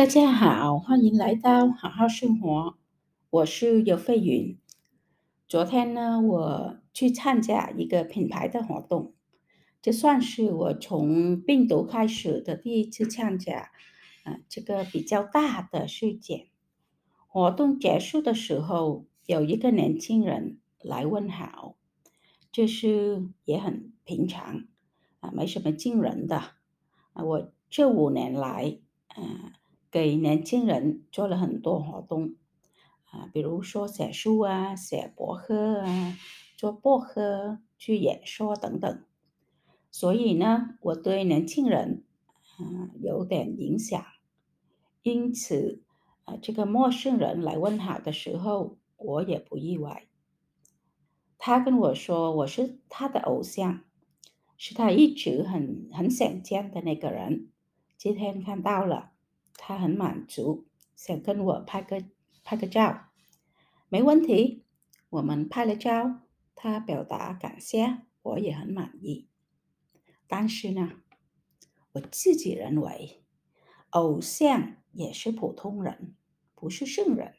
大家好，欢迎来到好好生活，我是尤费云。昨天呢，我去参加一个品牌的活动，这算是我从病毒开始的第一次参加，啊，这个比较大的事件。活动结束的时候，有一个年轻人来问好，这是也很平常，啊，没什么惊人的。啊，我这五年来，嗯。给年轻人做了很多活动啊，比如说写书啊、写博客啊、做博客、去演说等等。所以呢，我对年轻人啊有点影响。因此啊，这个陌生人来问好的时候，我也不意外。他跟我说我是他的偶像，是他一直很很想见的那个人。今天看到了。他很满足，想跟我拍个拍个照，没问题。我们拍了照，他表达感谢，我也很满意。但是呢，我自己认为，偶像也是普通人，不是圣人。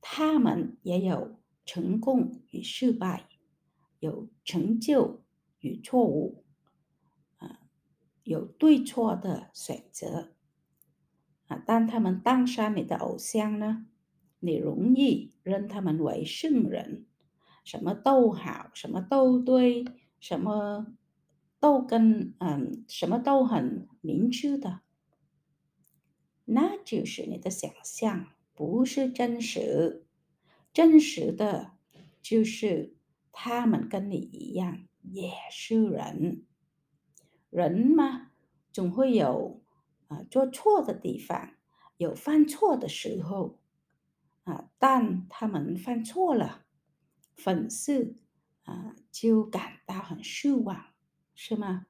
他们也有成功与失败，有成就与错误，啊，有对错的选择。啊，当他们当上你的偶像呢，你容易认他们为圣人，什么都好，什么都对，什么都跟嗯，什么都很明智的，那就是你的想象，不是真实。真实的就是他们跟你一样，也是人。人嘛，总会有。啊，做错的地方有犯错的时候啊，但他们犯错了，粉丝啊就感到很失望，是吗？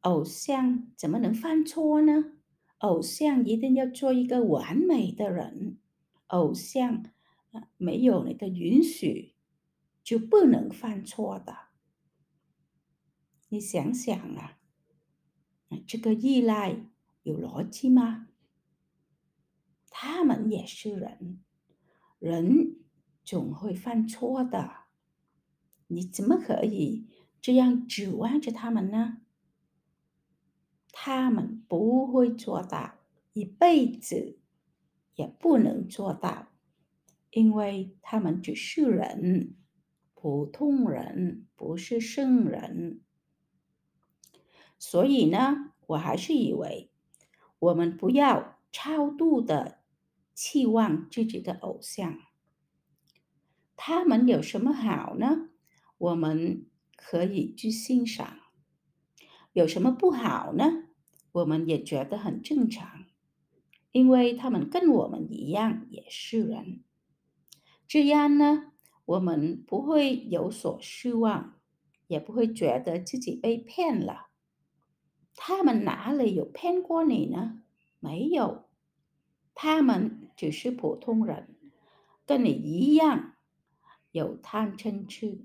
偶像怎么能犯错呢？偶像一定要做一个完美的人，偶像啊没有你的允许就不能犯错的。你想想啊，这个依赖。有逻辑吗？他们也是人，人总会犯错的。你怎么可以这样指望着他们呢？他们不会做到，一辈子也不能做到，因为他们只是人，普通人，不是圣人。所以呢，我还是以为。我们不要超度的期望自己的偶像，他们有什么好呢？我们可以去欣赏。有什么不好呢？我们也觉得很正常，因为他们跟我们一样也是人。这样呢，我们不会有所失望，也不会觉得自己被骗了。他们哪里有骗过你呢？没有，他们只是普通人，跟你一样有贪嗔痴，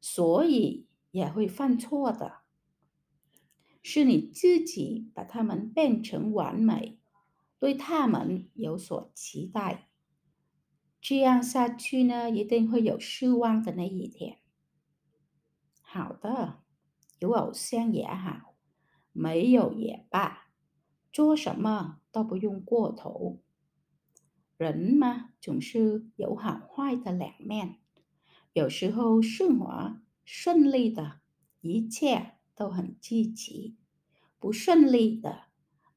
所以也会犯错的。是你自己把他们变成完美，对他们有所期待，这样下去呢，一定会有失望的那一天。好的，有偶像也好。没有也罢，做什么都不用过头。人嘛，总是有好坏的两面。有时候顺滑顺利的，一切都很积极；不顺利的，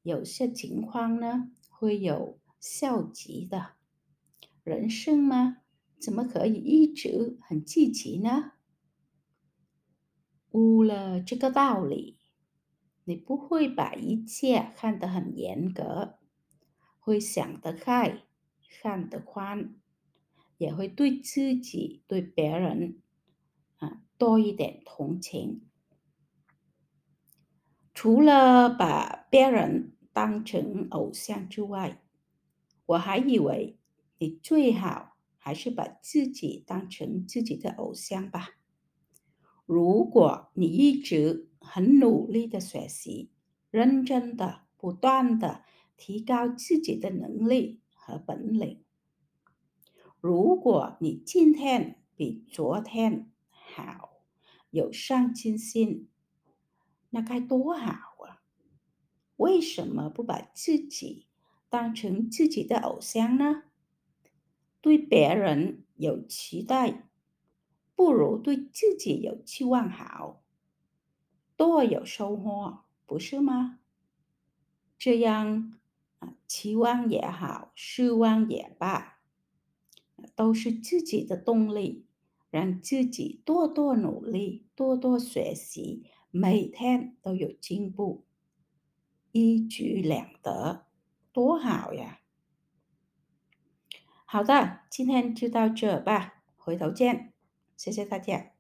有些情况呢，会有消极的。人生嘛，怎么可以一直很积极呢？悟了这个道理。你不会把一切看得很严格，会想得开，看得宽，也会对自己、对别人啊多一点同情。除了把别人当成偶像之外，我还以为你最好还是把自己当成自己的偶像吧。如果你一直很努力的学习，认真的、不断的提高自己的能力和本领。如果你今天比昨天好，有上进心，那该多好啊！为什么不把自己当成自己的偶像呢？对别人有期待，不如对自己有期望好，多有收获，不是吗？这样啊，期望也好，失望也罢，都是自己的动力，让自己多多努力，多多学习，每天都有进步，一举两得，多好呀！好的，今天就到这吧，回头见，谢谢大家。